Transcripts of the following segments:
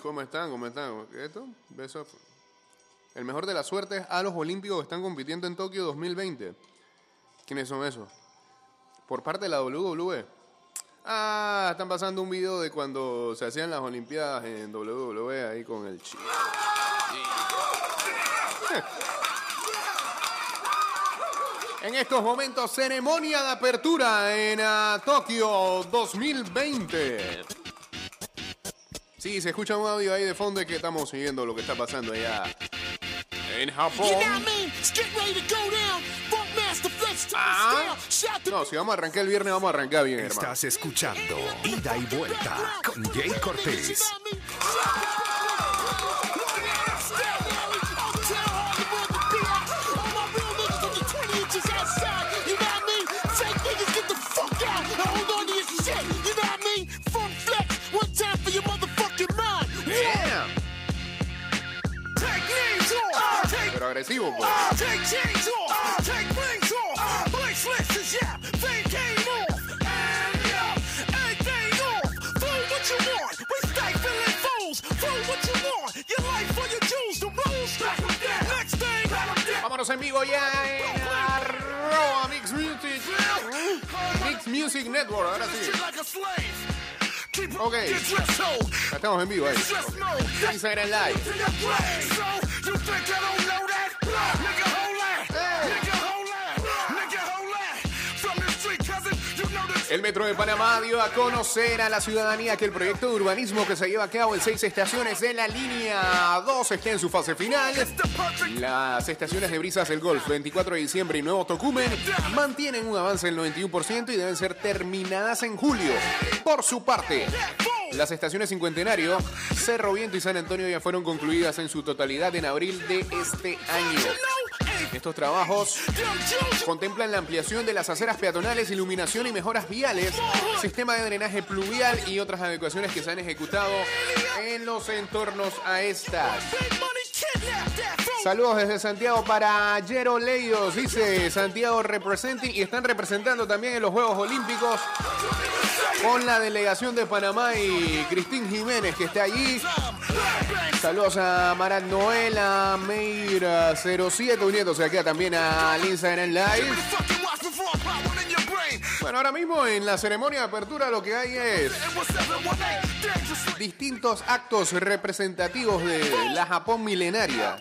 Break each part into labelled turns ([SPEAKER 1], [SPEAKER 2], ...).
[SPEAKER 1] ¿cómo están? ¿Cómo están? ¿Qué es esto? Beso. El mejor de la suerte es a los olímpicos que están compitiendo en Tokio 2020. ¿Quiénes son esos? Por parte de la WWE. Ah, están pasando un video de cuando se hacían las olimpiadas en WWE ahí con el chico. En estos momentos, ceremonia de apertura en ah, Tokio 2020. Sí, se escucha un audio ahí de fondo de que estamos siguiendo lo que está pasando allá en Japón. Ah. No, si vamos a arrancar el viernes, vamos a arrancar bien, hermano.
[SPEAKER 2] Estás escuchando Ida y Vuelta con Jay Cortés.
[SPEAKER 1] Pero agresivo.
[SPEAKER 3] Take chains off, take rings off, blank slits is yeah, fame came off, and yeah, anything off. Flow what you want, we stifling foes. Flow what you want, your life for your jewels, the rules. Next thing,
[SPEAKER 1] Vámonos en vivo ya en arroba Mix Music. Mix Music Network, ahora sí.
[SPEAKER 3] Shit like a slave. Keep
[SPEAKER 1] Ok.
[SPEAKER 3] get dress code,
[SPEAKER 1] Ya Estamos en vivo ahí. Instagram Live. El Metro de Panamá dio a conocer a la ciudadanía que el proyecto de urbanismo que se lleva a cabo en seis estaciones de la línea 2 está en su fase final. Las estaciones de Brisas del Golf, 24 de diciembre y Nuevo Tocumen mantienen un avance del 91% y deben ser terminadas en julio. Por su parte, las estaciones Cincuentenario, Cerro Viento y San Antonio ya fueron concluidas en su totalidad en abril de este año. Estos trabajos contemplan la ampliación de las aceras peatonales, iluminación y mejoras viales, sistema de drenaje pluvial y otras adecuaciones que se han ejecutado en los entornos a estas. Saludos desde Santiago para Jero Leidos, dice Santiago representing y están representando también en los Juegos Olímpicos con la delegación de Panamá y Cristín Jiménez que está allí. Saludos a Marat Noel, a Meira 07 uniéndose aquí también al Instagram Live. Bueno, ahora mismo en la ceremonia de apertura lo que hay es distintos actos representativos de la Japón milenaria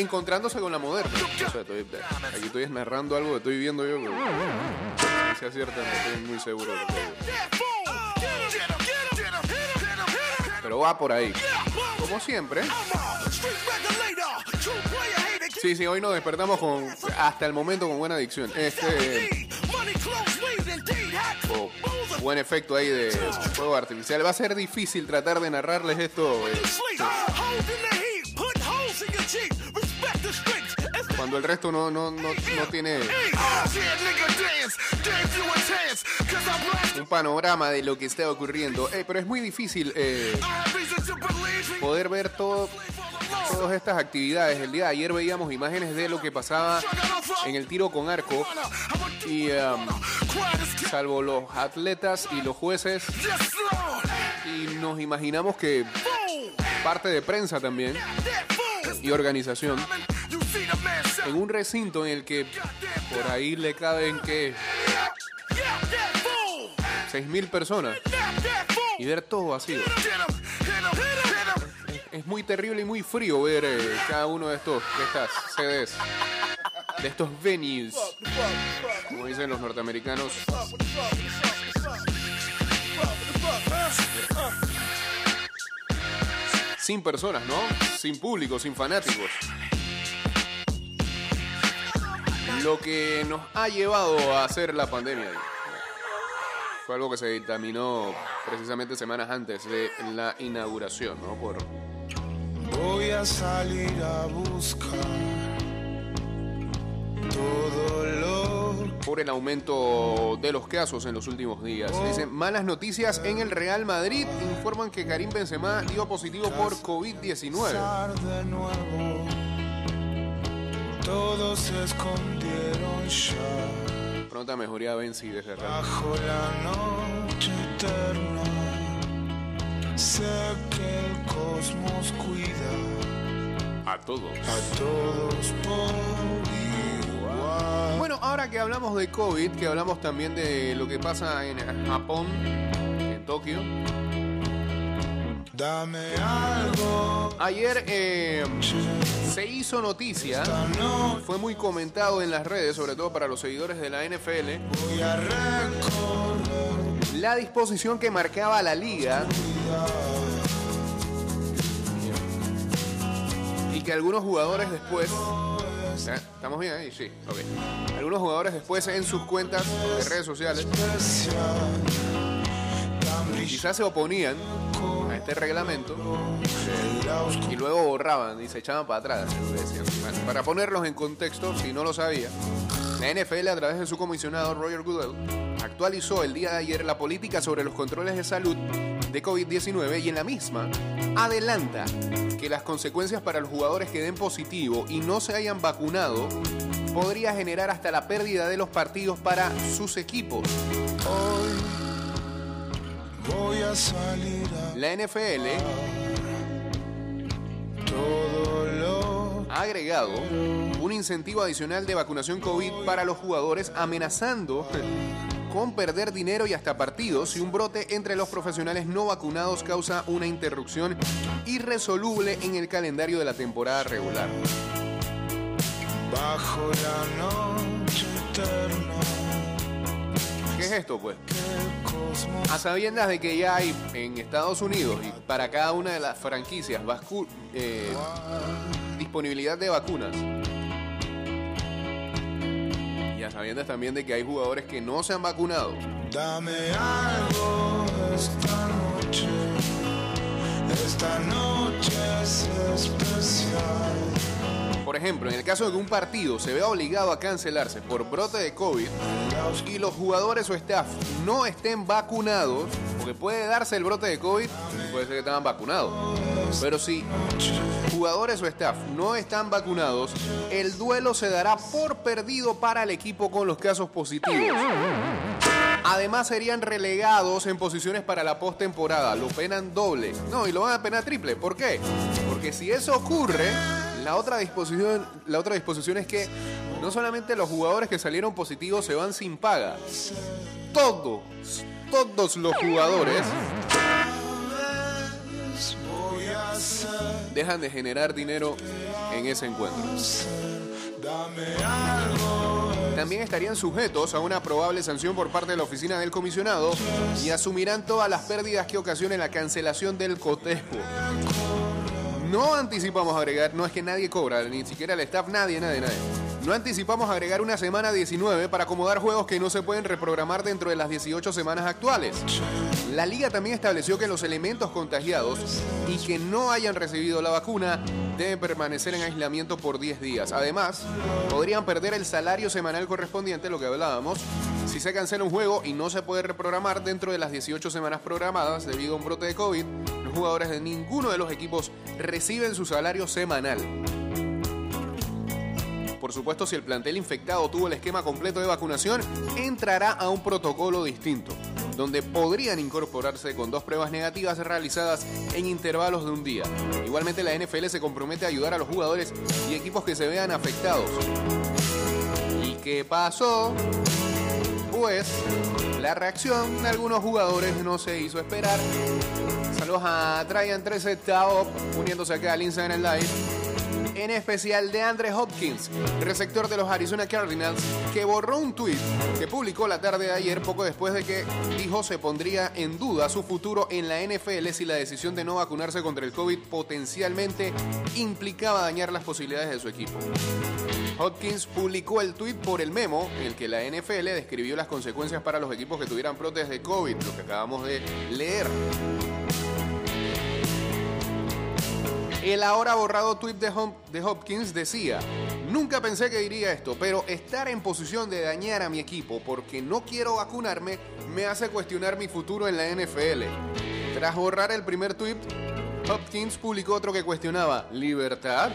[SPEAKER 1] encontrándose con la moderna. Aquí estoy narrando algo que estoy viendo yo. pero Si es cierto, no estoy muy seguro. de lo. Pero va por ahí. Como siempre. Sí, sí, hoy nos despertamos con hasta el momento con buena adicción. Este buen efecto ahí de fuego artificial. Va a ser difícil tratar de narrarles esto eh, cuando el resto no, no, no, no tiene un panorama de lo que está ocurriendo. Eh, pero es muy difícil eh, poder ver todo, todas estas actividades. El día de ayer veíamos imágenes de lo que pasaba en el tiro con arco y um, salvo los atletas y los jueces y nos imaginamos que parte de prensa también y organización en un recinto en el que por ahí le caben que 6.000 personas y ver todo vacío. Es muy terrible y muy frío ver eh, cada uno de estos de de estos venues, como dicen los norteamericanos. Sin personas, ¿no? Sin público, sin fanáticos. Lo que nos ha llevado a hacer la pandemia. Fue algo que se dictaminó precisamente semanas antes de la inauguración, ¿no? Por
[SPEAKER 4] Voy a salir a buscar todo lo
[SPEAKER 1] por el aumento de los casos en los últimos días. Dicen, malas noticias en el Real Madrid. Informan que Karim Benzema dio positivo por COVID-19.
[SPEAKER 4] Todos se escondieron ya
[SPEAKER 1] Pronta mejoría Benzi desde
[SPEAKER 4] bajo la noche eterna. Sé que el cosmos cuida
[SPEAKER 1] A todos.
[SPEAKER 4] a todos por igual.
[SPEAKER 1] Bueno, ahora que hablamos de COVID, que hablamos también de lo que pasa en Japón, en Tokio.
[SPEAKER 4] Dame algo,
[SPEAKER 1] Ayer eh, se hizo noticia,
[SPEAKER 4] no
[SPEAKER 1] fue muy comentado en las redes, sobre todo para los seguidores de la NFL,
[SPEAKER 4] voy a recorrer.
[SPEAKER 1] la disposición que marcaba la liga y que algunos jugadores después ¿Eh? ¿Estamos bien ahí? Sí, ok. Algunos jugadores después en sus cuentas de redes sociales quizás se oponían este reglamento y luego borraban y se echaban para atrás. para ponerlos en contexto, si no lo sabía, la NFL a través de su comisionado Roger Goodell actualizó el día de ayer la política sobre los controles de salud de COVID-19 y en la misma adelanta que las consecuencias para los jugadores que den positivo y no se hayan vacunado podría generar hasta la pérdida de los partidos para sus equipos. La NFL ha agregado un incentivo adicional de vacunación COVID para los jugadores, amenazando con perder dinero y hasta partidos si un brote entre los profesionales no vacunados causa una interrupción irresoluble en el calendario de la temporada regular.
[SPEAKER 4] bajo la noche
[SPEAKER 1] esto, pues? A sabiendas de que ya hay en Estados Unidos y para cada una de las franquicias eh, disponibilidad de vacunas. Y a sabiendas también de que hay jugadores que no se han vacunado.
[SPEAKER 4] Esta noche. Esta noche es especial.
[SPEAKER 1] Ejemplo, en el caso de que un partido se vea obligado a cancelarse por brote de COVID y los jugadores o staff no estén vacunados, porque puede darse el brote de COVID, puede ser que estaban vacunados. Pero si jugadores o staff no están vacunados, el duelo se dará por perdido para el equipo con los casos positivos. Además serían relegados en posiciones para la postemporada. Lo penan doble. No, y lo van a penar triple. ¿Por qué? Porque si eso ocurre, la otra disposición, la otra disposición es que no solamente los jugadores que salieron positivos se van sin paga. Todos, todos los jugadores dejan de generar dinero en ese encuentro. También estarían sujetos a una probable sanción por parte de la oficina del comisionado y asumirán todas las pérdidas que ocasione la cancelación del cotejo. No anticipamos agregar, no es que nadie cobra, ni siquiera el staff, nadie, nadie, nadie. No anticipamos agregar una semana 19 para acomodar juegos que no se pueden reprogramar dentro de las 18 semanas actuales. La liga también estableció que los elementos contagiados y que no hayan recibido la vacuna deben permanecer en aislamiento por 10 días. Además, podrían perder el salario semanal correspondiente, lo que hablábamos, si se cancela un juego y no se puede reprogramar dentro de las 18 semanas programadas debido a un brote de COVID. Los jugadores de ninguno de los equipos reciben su salario semanal. Por supuesto, si el plantel infectado tuvo el esquema completo de vacunación, entrará a un protocolo distinto, donde podrían incorporarse con dos pruebas negativas realizadas en intervalos de un día. Igualmente, la NFL se compromete a ayudar a los jugadores y equipos que se vean afectados. ¿Y qué pasó? Pues la reacción de algunos jugadores no se hizo esperar. Saludos a Traian 13 Taop uniéndose acá al Instagram Live en especial de Andre Hopkins, receptor de los Arizona Cardinals, que borró un tweet que publicó la tarde de ayer poco después de que dijo se pondría en duda su futuro en la NFL si la decisión de no vacunarse contra el COVID potencialmente implicaba dañar las posibilidades de su equipo. Hopkins publicó el tweet por el memo en el que la NFL describió las consecuencias para los equipos que tuvieran brotes de COVID, lo que acabamos de leer. El ahora borrado tweet de, Hop- de Hopkins decía, nunca pensé que diría esto, pero estar en posición de dañar a mi equipo porque no quiero vacunarme me hace cuestionar mi futuro en la NFL. Tras borrar el primer tweet, Hopkins publicó otro que cuestionaba libertad.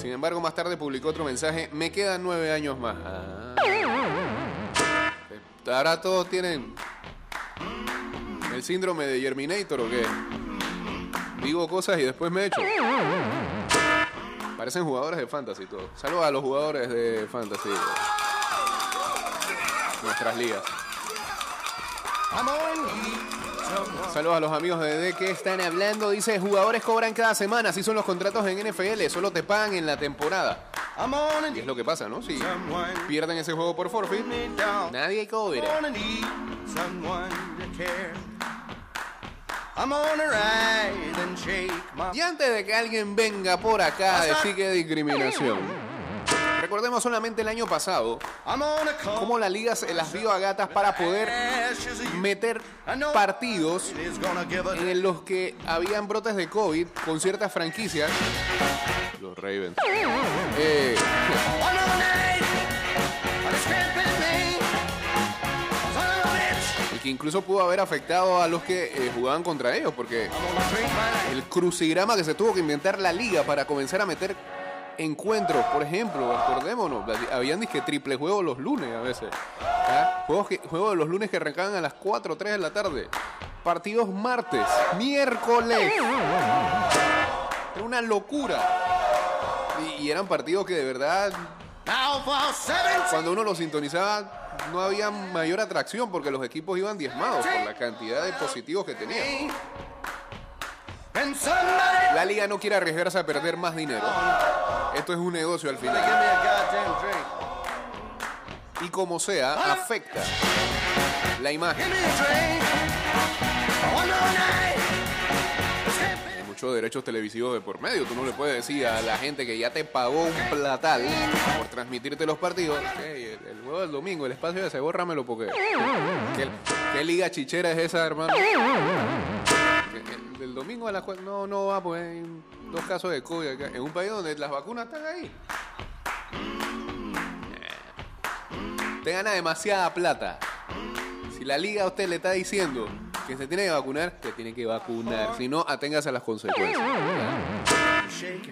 [SPEAKER 1] Sin embargo, más tarde publicó otro mensaje, me quedan nueve años más. Ah. Ahora todos tienen ¿El síndrome de Germinator o qué? Digo cosas y después me echo. Parecen jugadores de fantasy todo. Saludos a los jugadores de fantasy. Nuestras ligas. Saludos a los amigos de D que están hablando. Dice, jugadores cobran cada semana. Así son los contratos en NFL. Solo te pagan en la temporada. Y es lo que pasa, ¿no? Si pierden ese juego por forfeit, nadie cobra.
[SPEAKER 4] I'm on a ride and shake my
[SPEAKER 1] Y antes de que alguien venga por acá a decir que discriminación, recordemos solamente el año pasado cómo la liga se las dio a gatas para poder meter partidos en los que habían brotes de COVID con ciertas franquicias. Los Ravens. Eh, que incluso pudo haber afectado a los que eh, jugaban contra ellos, porque el crucigrama que se tuvo que inventar la liga para comenzar a meter encuentros, por ejemplo, acordémonos, habían disque triple juego los lunes a veces. Juegos, juegos de los lunes que arrancaban a las 4 o 3 de la tarde. Partidos martes, miércoles. Era una locura. Y, eran partidos que de verdad,
[SPEAKER 4] Alpha 7.
[SPEAKER 1] Cuando uno los sintonizaba, no había mayor atracción porque los equipos iban diezmados por la cantidad de positivos que tenían. La liga no quiere arriesgarse a perder más dinero. Esto es un negocio al final. Y como sea, afecta la imagen. Muchos derechos televisivos de por medio. Tú no le puedes decir a la gente que ya te pagó un platal por transmitirte los partidos. "Ok, el, el juego del domingo, el espacio ese, bórramelo porque. ¿Qué, liga chichera es esa, hermano? El, domingo a las cuatro. No, no va, pues hay dos casos de COVID acá. En un país donde las vacunas están ahí. Te gana demasiada plata. Si la liga a usted le está diciendo que se tiene que vacunar, se tiene que vacunar. Si no, aténgase a las consecuencias.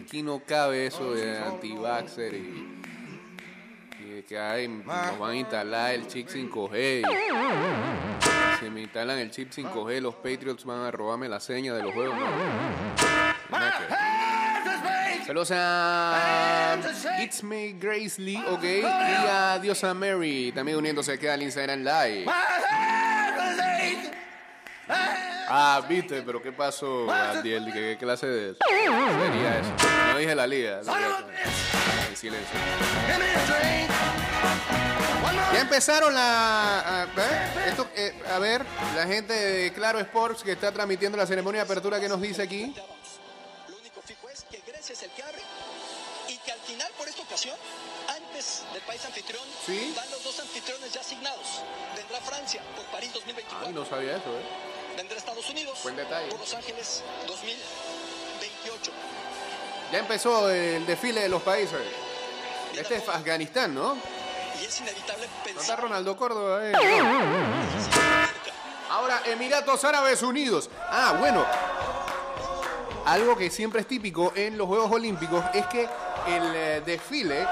[SPEAKER 1] Aquí no cabe eso de anti-vaxxer y, y de que ay, nos van a instalar el chip 5G. y si me instalan el chip 5G, los Patriots van a robarme la seña de los juegos. Saludos a It's Me Grace Lee, ok. Y a Diosa Mary, también uniéndose aquí al Instagram Live. Ah, viste, pero ¿qué pasó, Abdiel? ¿Qué, qué clase de eso? No dije la liga. En silencio.
[SPEAKER 4] Give me a drink. One more
[SPEAKER 1] Ya empezaron la. ¿eh? Esto, eh, a ver, la gente de Claro Sports que está transmitiendo la ceremonia de apertura que nos dice aquí.
[SPEAKER 5] Del país anfitrión,
[SPEAKER 1] Sí.
[SPEAKER 5] van los dos anfitriones ya asignados. Vendrá Francia por París 2024.
[SPEAKER 1] Ay, no sabía eso, ¿eh?
[SPEAKER 5] Vendrá Estados Unidos
[SPEAKER 1] Buen detalle.
[SPEAKER 5] por Los Ángeles 2028.
[SPEAKER 1] Ya empezó el desfile de los países. Este es Afganistán, ¿no? ¿No
[SPEAKER 5] Y es inevitable
[SPEAKER 1] está
[SPEAKER 5] pensar
[SPEAKER 1] Ronaldo Córdoba? eh? Ahora, Emiratos Árabes Unidos. Ah, bueno. Algo que siempre es típico en los Juegos Olímpicos es que el eh, desfile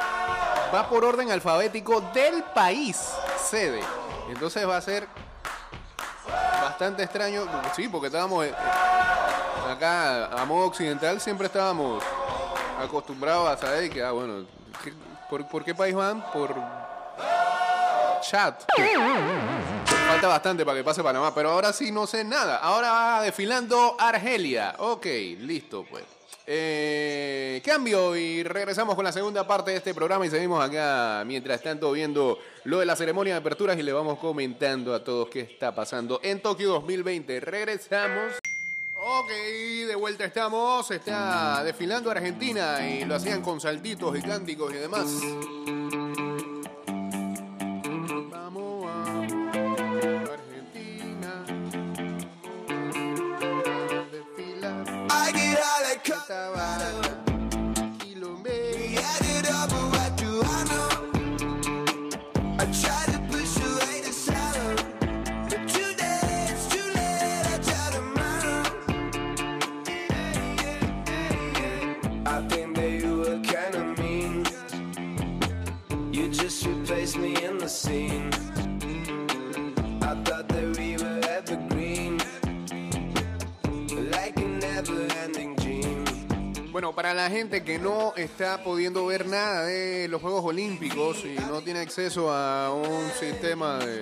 [SPEAKER 1] va por orden alfabético del país sede. Entonces va a ser bastante extraño. Sí, porque estábamos eh, acá a modo occidental, siempre estábamos acostumbrados a saber que, ah, bueno, ¿qué- por, por qué país van? Por chat. Falta bastante para que pase Panamá, pero ahora sí no sé nada. Ahora va desfilando Argelia. Ok, listo pues. Eh, cambio y regresamos con la segunda parte de este programa y seguimos acá mientras tanto viendo lo de la ceremonia de aperturas y le vamos comentando a todos qué está pasando en Tokio 2020. Regresamos. Ok, de vuelta estamos. Está desfilando Argentina y lo hacían con saltitos y cánticos y demás. Gente que no está pudiendo ver nada de los Juegos Olímpicos y no tiene acceso a un sistema de,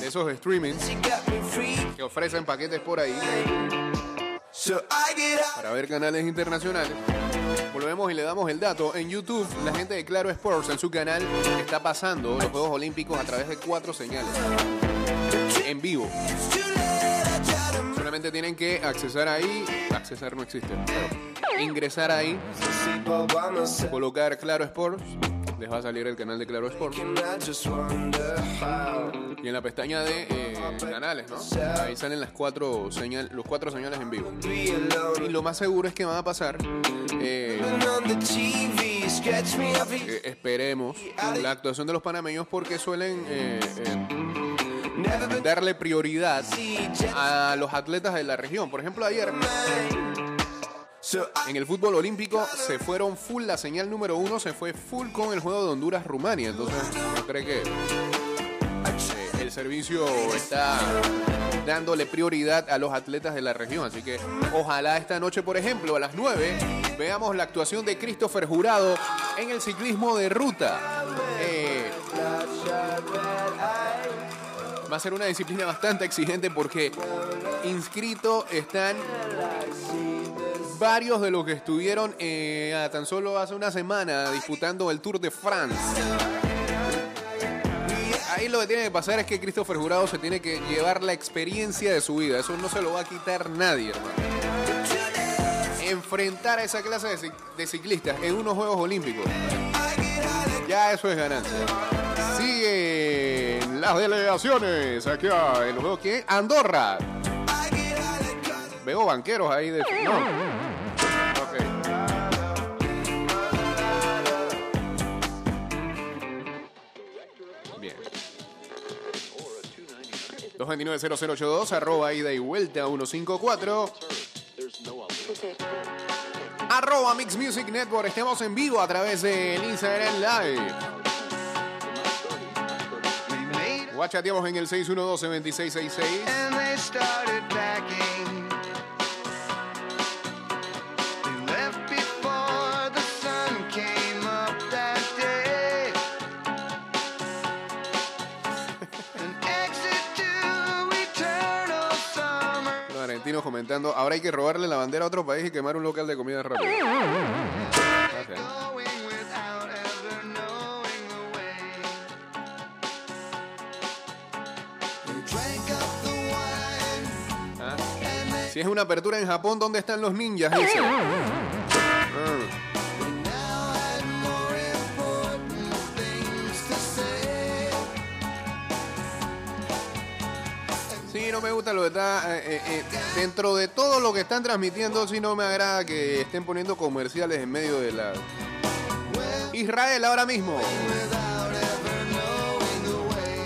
[SPEAKER 1] de esos streamings que ofrecen paquetes por ahí para ver canales internacionales, volvemos y le damos el dato. En YouTube, la gente de Claro Sports en su canal está pasando los Juegos Olímpicos a través de cuatro señales en vivo. Tienen que accesar ahí, accesar no existe, ingresar ahí, colocar Claro Sports, les va a salir el canal de Claro Sports. Y en la pestaña de eh, canales, ¿no? Ahí salen las cuatro señal, los cuatro señales en vivo. Y lo más seguro es que van a pasar, eh, eh, esperemos, la actuación de los panameños porque suelen darle prioridad a los atletas de la región. Por ejemplo, ayer en el fútbol olímpico se fueron full, la señal número uno se fue full con el juego de Honduras-Rumania. Entonces, ¿no cree que eh, el servicio está dándole prioridad a los atletas de la región? Así que ojalá esta noche, por ejemplo, a las 9, veamos la actuación de Christopher Jurado en el ciclismo de ruta. Va a ser una disciplina bastante exigente porque inscritos están varios de los que estuvieron eh, tan solo hace una semana disputando el Tour de France. Ahí lo que tiene que pasar es que Christopher Jurado se tiene que llevar la experiencia de su vida. Eso no se lo va a quitar nadie, hermano. Enfrentar a esa clase de, ci- de ciclistas en unos Juegos Olímpicos. Ya eso es ganancia. Siguen las delegaciones aquí en los Juegos. ¿Qué? Andorra. Veo banqueros ahí de. No. Ok. Bien. 229-0082, arroba ida y vuelta 154. Arroba Mix Music Network. Estamos en vivo a través del Instagram Live.
[SPEAKER 4] To eternal summer.
[SPEAKER 1] Los argentinos comentando, ahora hay que robarle la bandera a otro país y quemar un local de comida rápida. Ok. Si es una apertura en Japón, ¿dónde están los ninjas? Dice. Sí, no me gusta lo que está. eh, eh, eh, dentro de todo lo que están transmitiendo, sí no me agrada que estén poniendo comerciales en medio de la. Israel ahora mismo.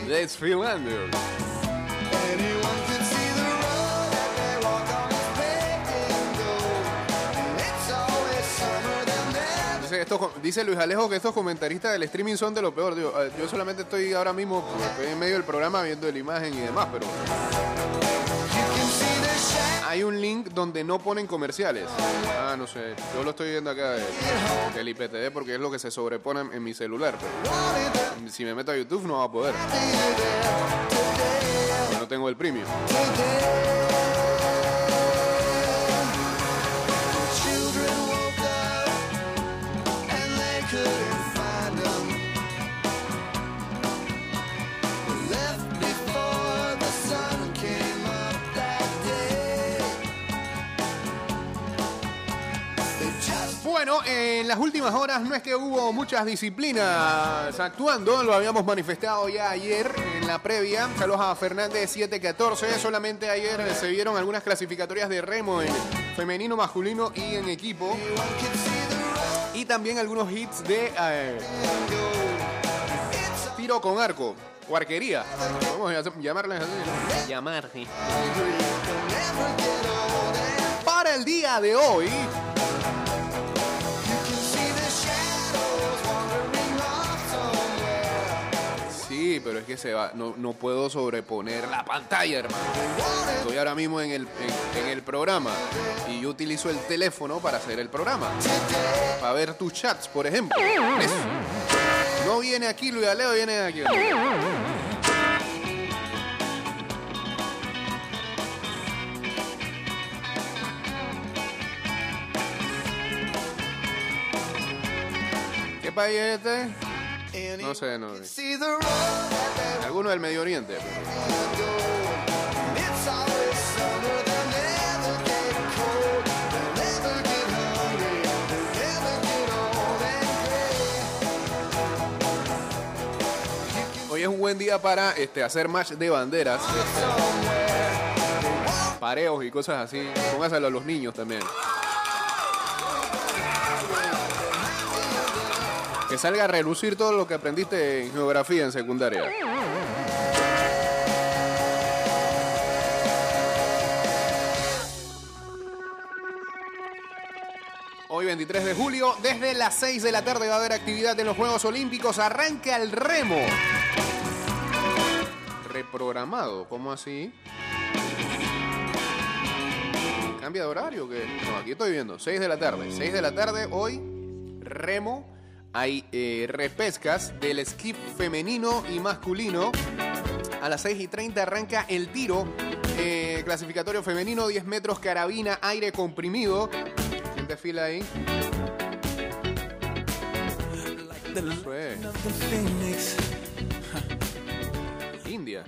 [SPEAKER 1] Let's feel under. Dice, Luis Alejo que estos comentaristas del streaming son de lo peor. Digo, eh, yo solamente estoy ahora mismo estoy en medio del programa viendo la imagen y demás, pero hay un link donde no ponen comerciales. Ah, no sé. Yo lo estoy viendo acá de- del IPTV porque es lo que se sobrepone en mi celular. Pero si me meto a YouTube no va a poder. No tengo el premium. En las últimas horas no es que hubo muchas disciplinas actuando, lo habíamos manifestado ya ayer en la previa. Saludos a Fernández 714. Solamente ayer se vieron algunas clasificatorias de remo en femenino, masculino y en equipo. Y también algunos hits de eh, tiro con arco o arquería. Vamos a llamarles así. ¿no? Llamarle. Para el día de hoy. Pero es que se va, no, no puedo sobreponer la pantalla, hermano. Estoy ahora mismo en el, en, el programa y yo utilizo el teléfono para hacer el programa. Para ver tus chats, por ejemplo. No viene aquí Luis Aleo, viene aquí. ¿Qué país es este? No sé, no sé.
[SPEAKER 4] See the road that they
[SPEAKER 1] Alguno del Medio Oriente. Hoy es un buen día para este, hacer match de banderas. pareos y cosas así. Póngaselo a los niños también. Salga a relucir todo lo que aprendiste en geografía en secundaria. Hoy 23 de julio, desde las 6 de la tarde va a haber actividad en los Juegos Olímpicos. Arranca el remo. Reprogramado, ¿cómo así? ¿Cambia de horario? que No, aquí estoy viendo, 6 de la tarde. 6 de la tarde, hoy, remo. Hay eh, repescas del esquí femenino y masculino. A las 6 y 30 arranca el tiro. eh, clasificatorio femenino, 10 metros, carabina, aire comprimido. ¿Quién desfila ahí? Eso es.
[SPEAKER 6] The phoenix
[SPEAKER 1] India.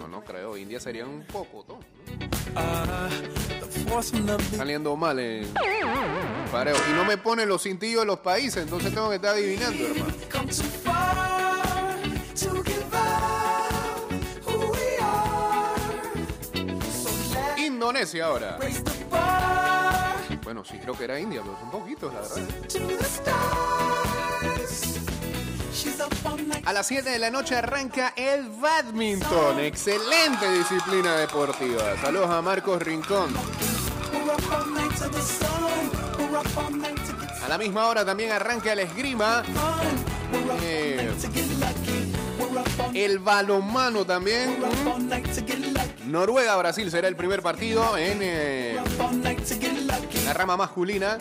[SPEAKER 1] No, no creo. India sería un poco, ¿no? Saliendo mal en pareo. Y no me ponen los cintillos de los países, entonces tengo que estar adivinando, hermano. Indonesia ahora. Bueno, sí creo que era India, pero son poquitos, la verdad. A las 7 de la noche arranca el badminton. Excelente disciplina deportiva. Saludos a Marcos Rincón. A la misma hora también arranca el esgrima. Eh, el balonmano también. Noruega-Brasil será el primer partido en eh, la rama masculina.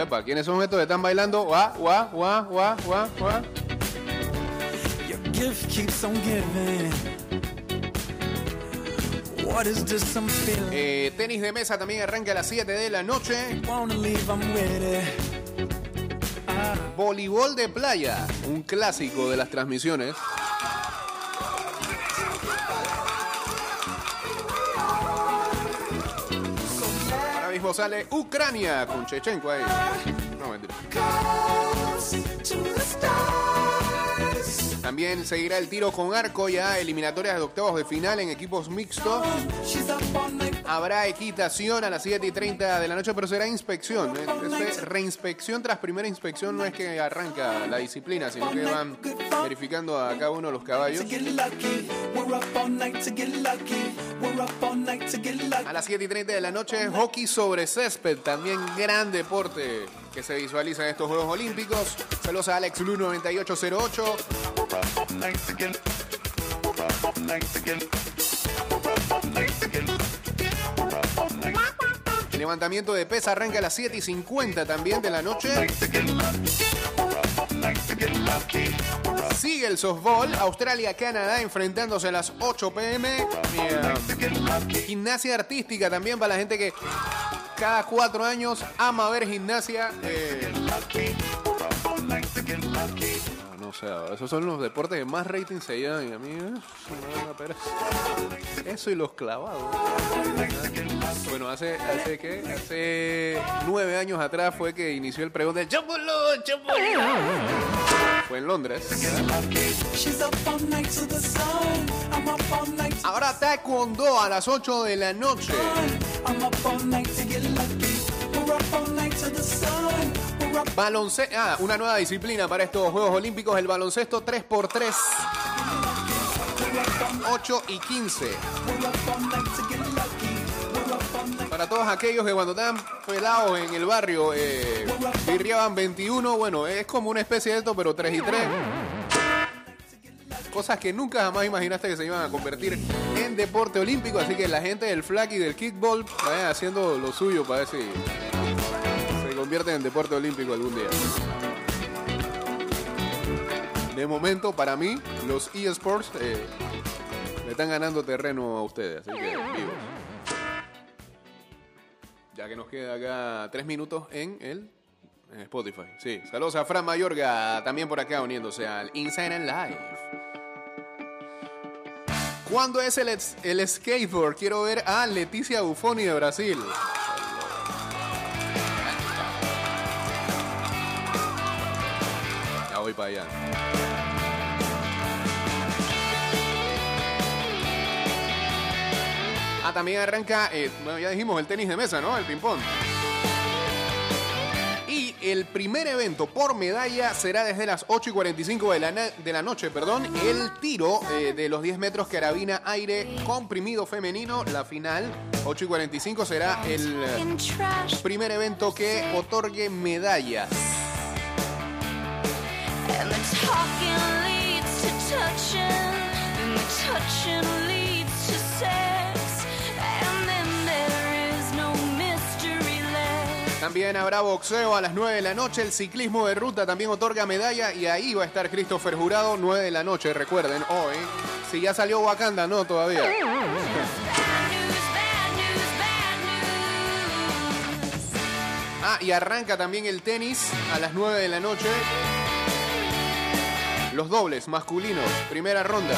[SPEAKER 1] Epa, ¿quiénes son estos que están bailando? Guau, guau, guau, guau, guau, guau.
[SPEAKER 6] Your gift keeps on giving.
[SPEAKER 1] Eh, tenis de mesa también arranca a las 7 de la noche. Voleibol de playa, un clásico de las transmisiones. Ahora mismo sale Ucrania con Chechenko ahí. No, mentira. También seguirá el tiro con arco ya, eliminatorias de octavos de final en equipos mixtos. Habrá equitación a las 7 y 30 de la noche, pero será inspección. ¿eh? Reinspección tras primera inspección no es que arranca la disciplina, sino que van verificando a cada uno de los caballos. A las 7 y 30 de la noche, hockey sobre césped, también gran deporte que se visualiza en estos Juegos Olímpicos. Saludos a Alex Lu 9808. El levantamiento de pesa arranca a las 7 y 50 también de la noche. Sigue el softball. Australia-Canadá enfrentándose a las 8 pm. Gimnasia artística también para la gente que cada cuatro años ama ver gimnasia. eh. No sé, esos son los deportes que más rating se llevan y a mí eh. Eso y los clavados. Bueno, hace, hace ¿qué? Hace nueve años atrás fue que inició el pregón del Chapulú, Chapulú. Fue en Londres. Ahora Taekwondo a las 8 de la noche. Baloncesto, ah, una nueva disciplina para estos Juegos Olímpicos, el baloncesto 3x3. 8 y 15.
[SPEAKER 6] We're up all night to get lucky. We're up
[SPEAKER 1] Para todos aquellos que cuando están pelados en el barrio eh, birriaban 21, bueno, es como una especie de esto, pero 3 y 3. Cosas que nunca jamás imaginaste que se iban a convertir en deporte olímpico, así que la gente del flag y del kickball vayan haciendo lo suyo para ver si se convierte en deporte olímpico algún día. De momento, para mí, los eSports eh, le están ganando terreno a ustedes, así que vivos. Ya que nos queda acá tres minutos en el en Spotify. Sí, saludos a Fran Mayorga, también por acá uniéndose al Inside and Live. ¿Cuándo es el, el skateboard? Quiero ver a Leticia Buffoni de Brasil. Para allá. Ah, también arranca, eh, bueno, ya dijimos, el tenis de mesa, ¿no? El ping-pong. Y el primer evento por medalla será desde las 8 y 45 de la, de la noche, perdón. El tiro eh, de los 10 metros carabina aire comprimido femenino, la final, 8 y 45 será el eh, primer evento que otorgue medallas. También habrá boxeo a las 9 de la noche. El ciclismo de ruta también otorga medalla. Y ahí va a estar Christopher Jurado, 9 de la noche. Recuerden, hoy. Si ya salió Wakanda, no, todavía. Ah, y arranca también el tenis a las 9 de la noche. Los dobles masculinos, primera ronda.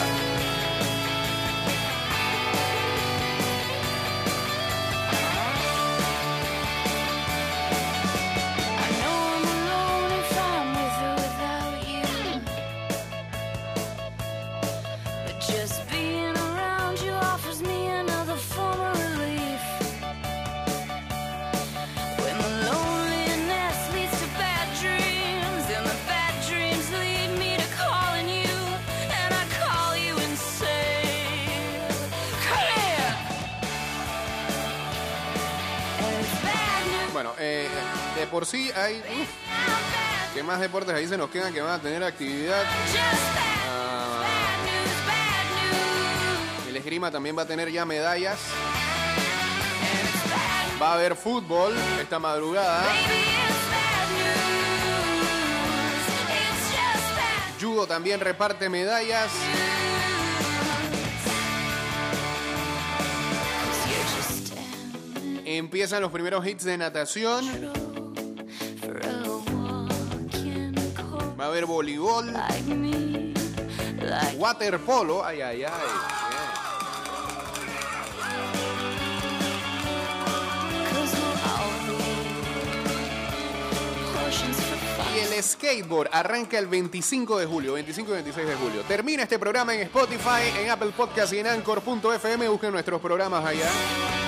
[SPEAKER 1] Más deportes ahí se nos quedan que van a tener actividad? Ah, el esgrima también va a tener ya medallas. Va a haber fútbol esta madrugada. Judo también reparte medallas. Empiezan los primeros hits de natación. Haber voleibol. Waterpolo. Ay, ay, ay. Y el skateboard arranca el 25 de julio, 25 y 26 de julio. Termina este programa en Spotify, en Apple Podcast y en Anchor.fm. Busquen nuestros programas allá.